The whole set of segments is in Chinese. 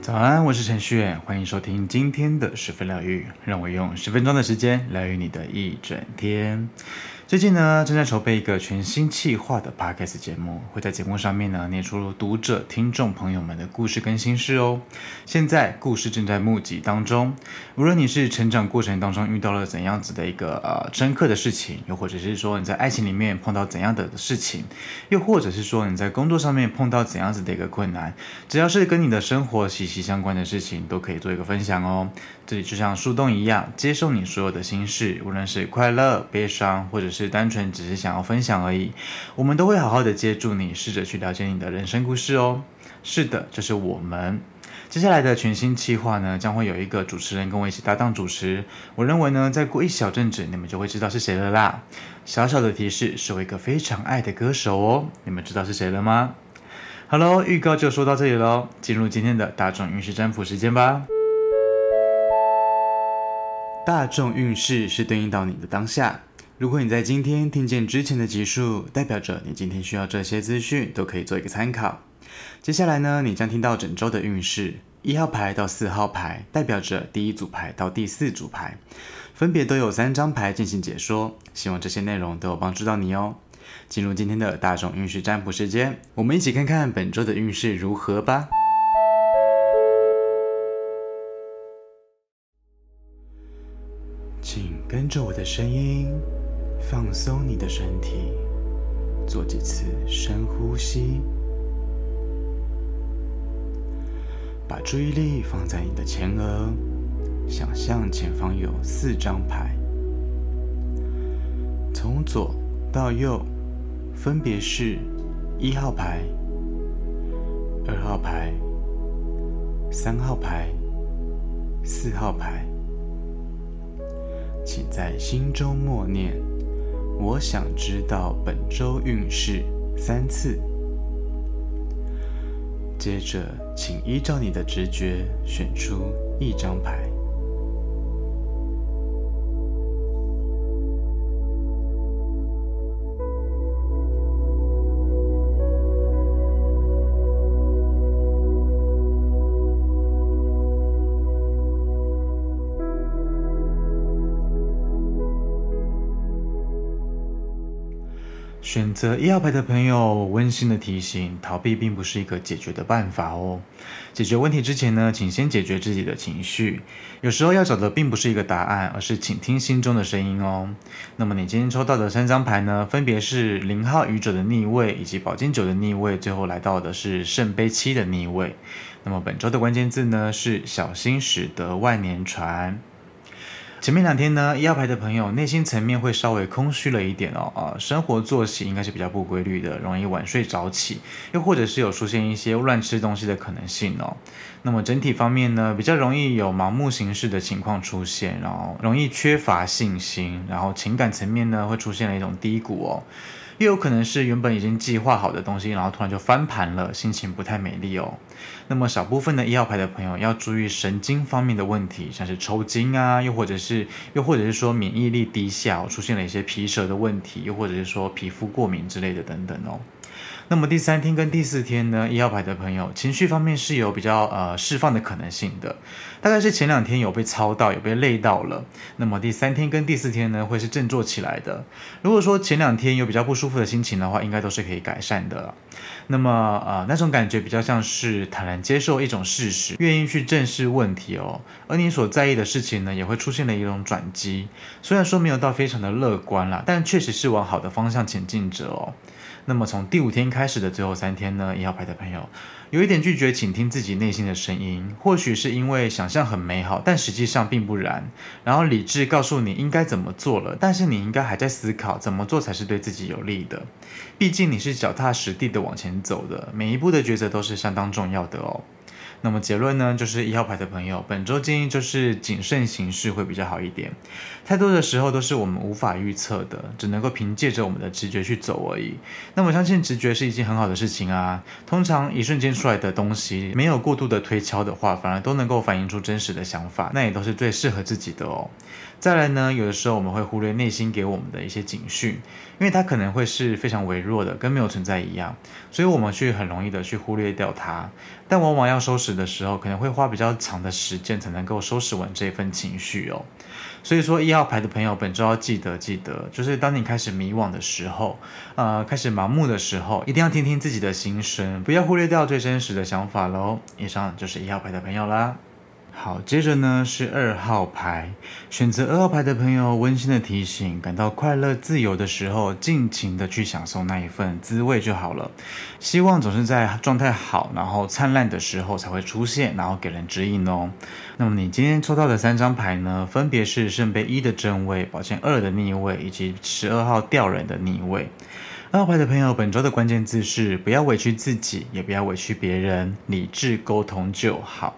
早安，我是陈旭，欢迎收听今天的十分疗愈，让我用十分钟的时间疗愈你的一整天。最近呢，正在筹备一个全新企划的 Podcast 节目，会在节目上面呢念出读者、听众朋友们的故事跟心事哦。现在故事正在募集当中，无论你是成长过程当中遇到了怎样子的一个呃深刻的事情，又或者是说你在爱情里面碰到怎样的事情，又或者是说你在工作上面碰到怎样子的一个困难，只要是跟你的生活息息相关的事情，都可以做一个分享哦。这里就像树洞一样，接受你所有的心事，无论是快乐、悲伤，或者是。是单纯只是想要分享而已，我们都会好好的接住你，试着去了解你的人生故事哦。是的，这是我们接下来的全新计划呢，将会有一个主持人跟我一起搭档主持。我认为呢，再过一小阵子，你们就会知道是谁了啦。小小的提示，是我一个非常爱的歌手哦。你们知道是谁了吗？好喽，预告就说到这里喽，进入今天的大众运势占卜时间吧。大众运势是对应到你的当下。如果你在今天听见之前的集数，代表着你今天需要这些资讯，都可以做一个参考。接下来呢，你将听到整周的运势，一号牌到四号牌，代表着第一组牌到第四组牌，分别都有三张牌进行解说。希望这些内容都有帮助到你哦。进入今天的大众运势占卜时间，我们一起看看本周的运势如何吧。请跟着我的声音。放松你的身体，做几次深呼吸，把注意力放在你的前额，想象前方有四张牌，从左到右，分别是一号牌、二号牌、三号牌、四号牌，请在心中默念。我想知道本周运势三次。接着，请依照你的直觉选出一张牌。选择一号牌的朋友，温馨的提醒：逃避并不是一个解决的办法哦。解决问题之前呢，请先解决自己的情绪。有时候要找的并不是一个答案，而是倾听心中的声音哦。那么你今天抽到的三张牌呢，分别是零号愚者的逆位，以及宝剑九的逆位，最后来到的是圣杯七的逆位。那么本周的关键字呢，是小心驶得万年船。前面两天呢，一号牌的朋友内心层面会稍微空虚了一点哦，啊，生活作息应该是比较不规律的，容易晚睡早起，又或者是有出现一些乱吃东西的可能性哦。那么整体方面呢，比较容易有盲目行事的情况出现，然后容易缺乏信心，然后情感层面呢会出现了一种低谷哦。也有可能是原本已经计划好的东西，然后突然就翻盘了，心情不太美丽哦。那么少部分的一号牌的朋友要注意神经方面的问题，像是抽筋啊，又或者是又或者是说免疫力低下，出现了一些皮蛇的问题，又或者是说皮肤过敏之类的等等哦。那么第三天跟第四天呢，一号牌的朋友情绪方面是有比较呃释放的可能性的，大概是前两天有被操到，有被累到了。那么第三天跟第四天呢，会是振作起来的。如果说前两天有比较不舒服的心情的话，应该都是可以改善的。那么呃那种感觉比较像是坦然接受一种事实，愿意去正视问题哦。而你所在意的事情呢，也会出现了一种转机。虽然说没有到非常的乐观啦，但确实是往好的方向前进着哦。那么从第五天开始的最后三天呢，一号牌的朋友有一点拒绝倾听自己内心的声音，或许是因为想象很美好，但实际上并不然。然后理智告诉你应该怎么做了，但是你应该还在思考怎么做才是对自己有利的。毕竟你是脚踏实地的往前走的，每一步的抉择都是相当重要的哦。那么结论呢，就是一号牌的朋友，本周建议就是谨慎行事会比较好一点。太多的时候都是我们无法预测的，只能够凭借着我们的直觉去走而已。那么相信直觉是一件很好的事情啊。通常一瞬间出来的东西，没有过度的推敲的话，反而都能够反映出真实的想法，那也都是最适合自己的哦。再来呢，有的时候我们会忽略内心给我们的一些警讯，因为它可能会是非常微弱的，跟没有存在一样，所以我们去很容易的去忽略掉它。但往往要收拾的时候，可能会花比较长的时间才能够收拾完这份情绪哦。所以说，一号牌的朋友，本周要记得记得，就是当你开始迷惘的时候，呃，开始盲目的时候，一定要听听自己的心声，不要忽略掉最真实的想法喽。以上就是一号牌的朋友啦。好，接着呢是二号牌，选择二号牌的朋友，温馨的提醒：感到快乐、自由的时候，尽情的去享受那一份滋味就好了。希望总是在状态好，然后灿烂的时候才会出现，然后给人指引哦。那么你今天抽到的三张牌呢，分别是圣杯一的正位、宝剑二的逆位，以及十二号吊人的逆位。二号牌的朋友，本周的关键字是：不要委屈自己，也不要委屈别人，理智沟通就好。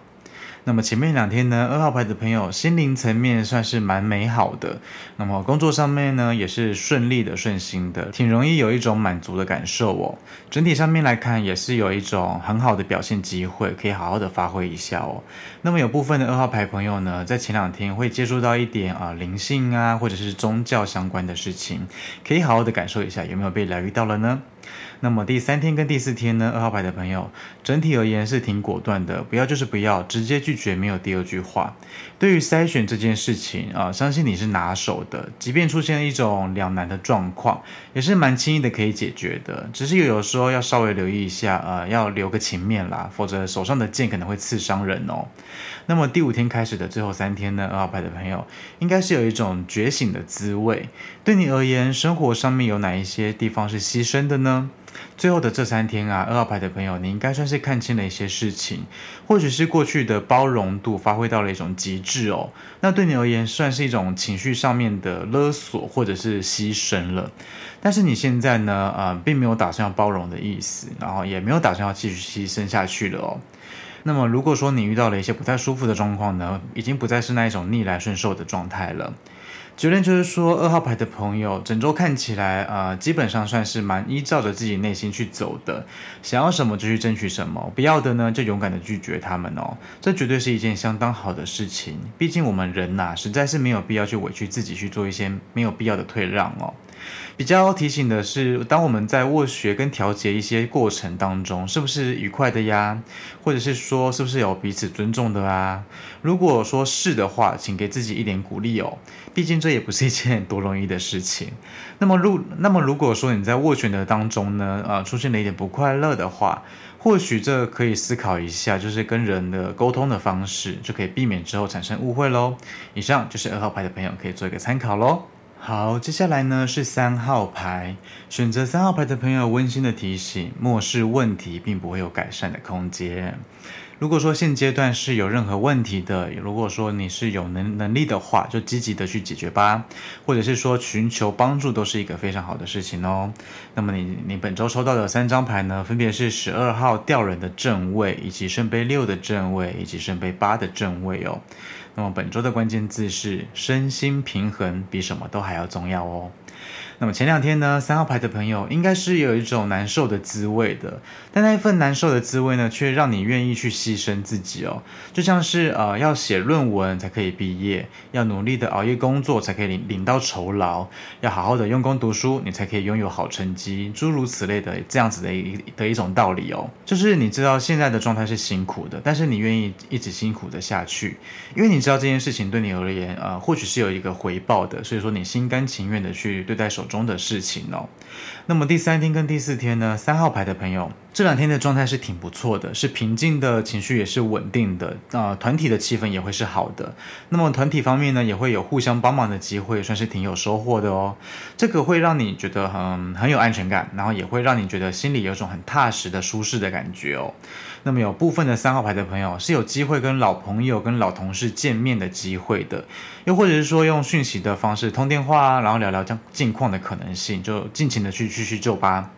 那么前面两天呢，二号牌的朋友心灵层面算是蛮美好的。那么工作上面呢，也是顺利的、顺心的，挺容易有一种满足的感受哦。整体上面来看，也是有一种很好的表现机会，可以好好的发挥一下哦。那么有部分的二号牌朋友呢，在前两天会接触到一点啊灵性啊，或者是宗教相关的事情，可以好好的感受一下，有没有被疗愈到了呢？那么第三天跟第四天呢，二号牌的朋友整体而言是挺果断的，不要就是不要，直接拒绝，没有第二句话。对于筛选这件事情啊，相信你是拿手的，即便出现了一种两难的状况，也是蛮轻易的可以解决的。只是有时候要稍微留意一下，呃，要留个情面啦，否则手上的剑可能会刺伤人哦。那么第五天开始的最后三天呢，二号牌的朋友应该是有一种觉醒的滋味。对你而言，生活上面有哪一些地方是牺牲的呢？最后的这三天啊，二号牌的朋友，你应该算是看清了一些事情，或许是过去的包容度发挥到了一种极致哦。那对你而言，算是一种情绪上面的勒索，或者是牺牲了。但是你现在呢，呃，并没有打算要包容的意思，然后也没有打算要继续牺牲下去了哦。那么如果说你遇到了一些不太舒服的状况呢，已经不再是那一种逆来顺受的状态了。九点就是说，二号牌的朋友，整周看起来，呃，基本上算是蛮依照着自己内心去走的，想要什么就去争取什么，不要的呢，就勇敢的拒绝他们哦，这绝对是一件相当好的事情。毕竟我们人呐，实在是没有必要去委屈自己去做一些没有必要的退让哦。比较提醒的是，当我们在斡旋跟调节一些过程当中，是不是愉快的呀？或者是说，是不是有彼此尊重的啊？如果说是的话，请给自己一点鼓励哦。毕竟这也不是一件多容易的事情。那么，如那么如果说你在斡旋的当中呢，呃，出现了一点不快乐的话，或许这可以思考一下，就是跟人的沟通的方式，就可以避免之后产生误会喽。以上就是二号牌的朋友可以做一个参考喽。好，接下来呢是三号牌，选择三号牌的朋友，温馨的提醒：漠视问题，并不会有改善的空间。如果说现阶段是有任何问题的，如果说你是有能能力的话，就积极的去解决吧，或者是说寻求帮助，都是一个非常好的事情哦。那么你你本周抽到的三张牌呢，分别是十二号吊人的正位，以及圣杯六的正位，以及圣杯八的正位哦。那么本周的关键字是身心平衡，比什么都还要重要哦。那么前两天呢，三号牌的朋友应该是有一种难受的滋味的，但那一份难受的滋味呢，却让你愿意去牺牲自己哦。就像是呃，要写论文才可以毕业，要努力的熬夜工作才可以领领到酬劳，要好好的用功读书，你才可以拥有好成绩，诸如此类的这样子的一的一种道理哦。就是你知道现在的状态是辛苦的，但是你愿意一直辛苦的下去，因为你知道这件事情对你而言，呃，或许是有一个回报的，所以说你心甘情愿的去对待手中的事情哦，那么第三天跟第四天呢，三号牌的朋友这两天的状态是挺不错的，是平静的情绪也是稳定的，啊、呃，团体的气氛也会是好的。那么团体方面呢，也会有互相帮忙的机会，算是挺有收获的哦。这个会让你觉得很很有安全感，然后也会让你觉得心里有种很踏实的舒适的感觉哦。那么有部分的三号牌的朋友是有机会跟老朋友、跟老同事见面的机会的，又或者是说用讯息的方式通电话啊，然后聊聊将近况的可能性，就尽情的去叙叙旧吧。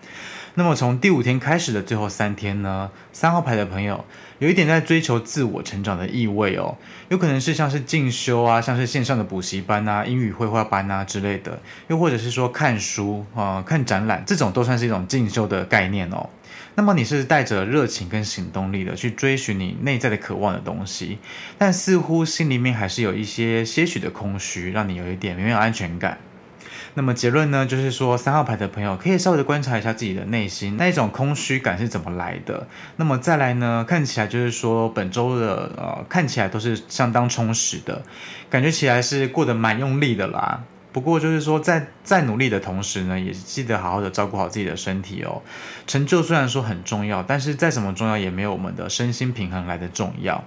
那么从第五天开始的最后三天呢，三号牌的朋友有一点在追求自我成长的意味哦，有可能是像是进修啊，像是线上的补习班啊、英语绘画班啊之类的，又或者是说看书啊、呃、看展览，这种都算是一种进修的概念哦。那么你是带着热情跟行动力的去追寻你内在的渴望的东西，但似乎心里面还是有一些些许的空虚，让你有一点没有安全感。那么结论呢，就是说三号牌的朋友可以稍微的观察一下自己的内心，那一种空虚感是怎么来的。那么再来呢，看起来就是说本周的呃，看起来都是相当充实的，感觉起来是过得蛮用力的啦。不过就是说，在在努力的同时呢，也记得好好的照顾好自己的身体哦。成就虽然说很重要，但是再怎么重要，也没有我们的身心平衡来的重要。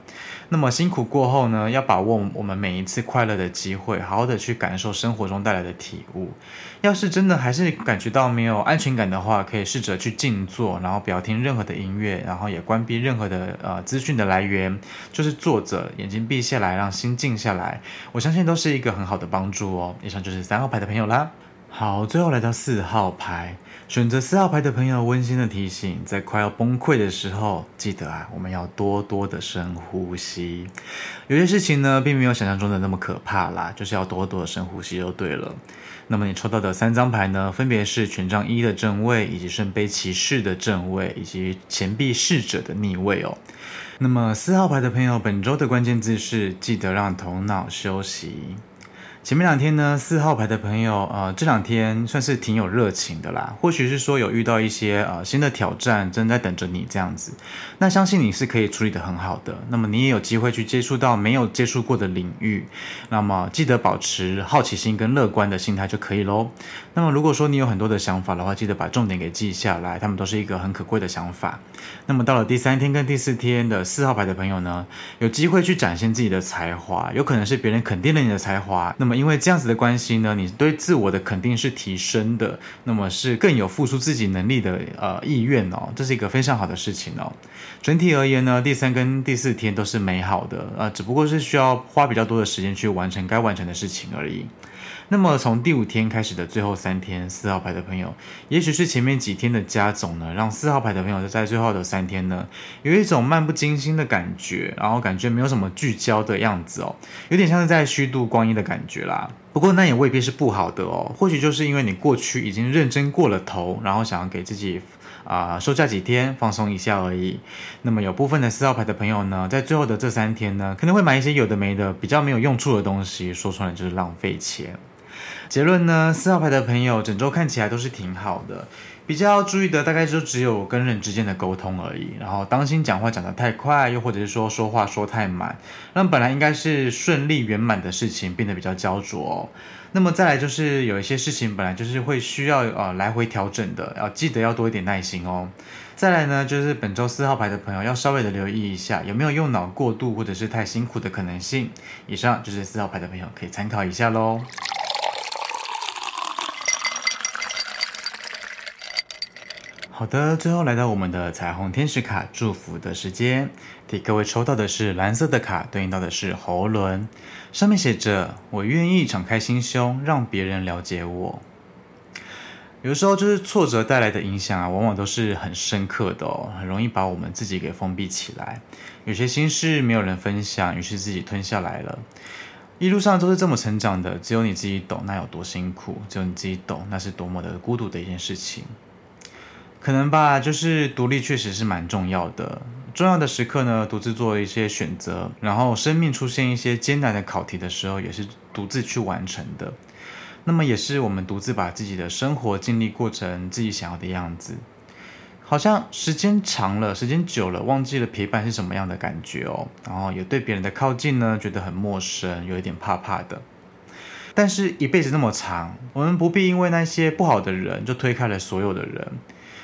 那么辛苦过后呢，要把握我们每一次快乐的机会，好好的去感受生活中带来的体悟。要是真的还是感觉到没有安全感的话，可以试着去静坐，然后不要听任何的音乐，然后也关闭任何的呃资讯的来源，就是坐着，眼睛闭下来，让心静下来。我相信都是一个很好的帮助哦。以上就是三号牌的朋友啦。好，最后来到四号牌，选择四号牌的朋友，温馨的提醒，在快要崩溃的时候，记得啊，我们要多多的深呼吸。有些事情呢，并没有想象中的那么可怕啦，就是要多多的深呼吸就对了。那么你抽到的三张牌呢，分别是权杖一的正位，以及圣杯骑士的正位，以及钱币侍者的逆位哦。那么四号牌的朋友，本周的关键字是记得让头脑休息。前面两天呢，四号牌的朋友，呃，这两天算是挺有热情的啦。或许是说有遇到一些呃新的挑战，正在等着你这样子。那相信你是可以处理得很好的。那么你也有机会去接触到没有接触过的领域。那么记得保持好奇心跟乐观的心态就可以喽。那么如果说你有很多的想法的话，记得把重点给记下来，他们都是一个很可贵的想法。那么到了第三天跟第四天的四号牌的朋友呢，有机会去展现自己的才华，有可能是别人肯定了你的才华。那么因为这样子的关系呢，你对自我的肯定是提升的，那么是更有付出自己能力的呃意愿哦，这是一个非常好的事情哦。整体而言呢，第三跟第四天都是美好的，呃，只不过是需要花比较多的时间去完成该完成的事情而已。那么从第五天开始的最后三天，四号牌的朋友，也许是前面几天的加总呢，让四号牌的朋友在最后的三天呢，有一种漫不经心的感觉，然后感觉没有什么聚焦的样子哦，有点像是在虚度光阴的感觉啦。不过那也未必是不好的哦，或许就是因为你过去已经认真过了头，然后想要给自己啊、呃、休假几天放松一下而已。那么有部分的四号牌的朋友呢，在最后的这三天呢，可能会买一些有的没的比较没有用处的东西，说穿了就是浪费钱。结论呢，四号牌的朋友整周看起来都是挺好的，比较要注意的大概就只有跟人之间的沟通而已，然后当心讲话讲得太快，又或者是说说话说太满，让本来应该是顺利圆满的事情变得比较焦灼哦。那么再来就是有一些事情本来就是会需要呃来回调整的，要记得要多一点耐心哦。再来呢，就是本周四号牌的朋友要稍微的留意一下有没有用脑过度或者是太辛苦的可能性。以上就是四号牌的朋友可以参考一下喽。好的，最后来到我们的彩虹天使卡祝福的时间，替各位抽到的是蓝色的卡，对应到的是喉轮，上面写着：“我愿意敞开心胸，让别人了解我。”有时候就是挫折带来的影响啊，往往都是很深刻的哦，很容易把我们自己给封闭起来。有些心事没有人分享，于是自己吞下来了。一路上都是这么成长的，只有你自己懂那有多辛苦，只有你自己懂那是多么的孤独的一件事情。可能吧，就是独立确实是蛮重要的。重要的时刻呢，独自做一些选择，然后生命出现一些艰难的考题的时候，也是独自去完成的。那么也是我们独自把自己的生活经历过成自己想要的样子。好像时间长了，时间久了，忘记了陪伴是什么样的感觉哦。然后也对别人的靠近呢，觉得很陌生，有一点怕怕的。但是，一辈子那么长，我们不必因为那些不好的人就推开了所有的人。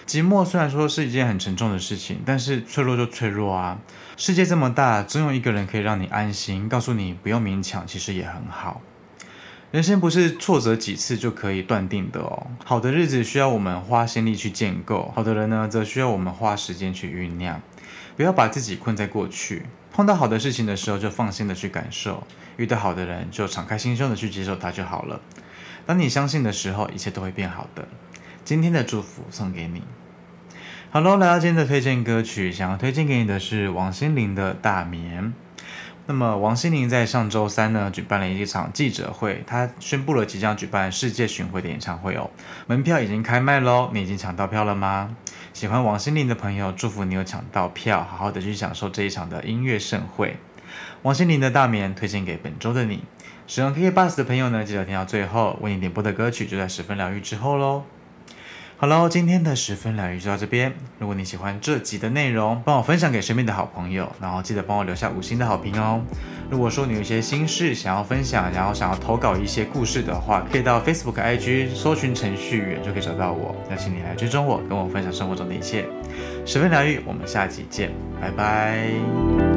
寂寞虽然说是一件很沉重的事情，但是脆弱就脆弱啊！世界这么大，总有一个人可以让你安心，告诉你不用勉强，其实也很好。人生不是挫折几次就可以断定的哦。好的日子需要我们花心力去建构，好的人呢，则需要我们花时间去酝酿。不要把自己困在过去，碰到好的事情的时候就放心的去感受，遇到好的人就敞开心胸的去接受他就好了。当你相信的时候，一切都会变好的。今天的祝福送给你。好喽，来到今天的推荐歌曲，想要推荐给你的是王心凌的《大眠》。那么王心凌在上周三呢，举办了一场记者会，她宣布了即将举办世界巡回的演唱会哦，门票已经开卖喽，你已经抢到票了吗？喜欢王心凌的朋友，祝福你有抢到票，好好的去享受这一场的音乐盛会。王心凌的《大眠》推荐给本周的你，使用 KKBOX 的朋友呢，记得听到最后，为你点播的歌曲就在十分疗愈之后喽。好喽，今天的十分疗愈就到这边。如果你喜欢这集的内容，帮我分享给身边的好朋友，然后记得帮我留下五星的好评哦。如果说你有一些心事想要分享，然后想要投稿一些故事的话，可以到 Facebook、IG 搜寻程序员就可以找到我。邀请你来追踪我，跟我分享生活中的一切。十分疗愈，我们下集见，拜拜。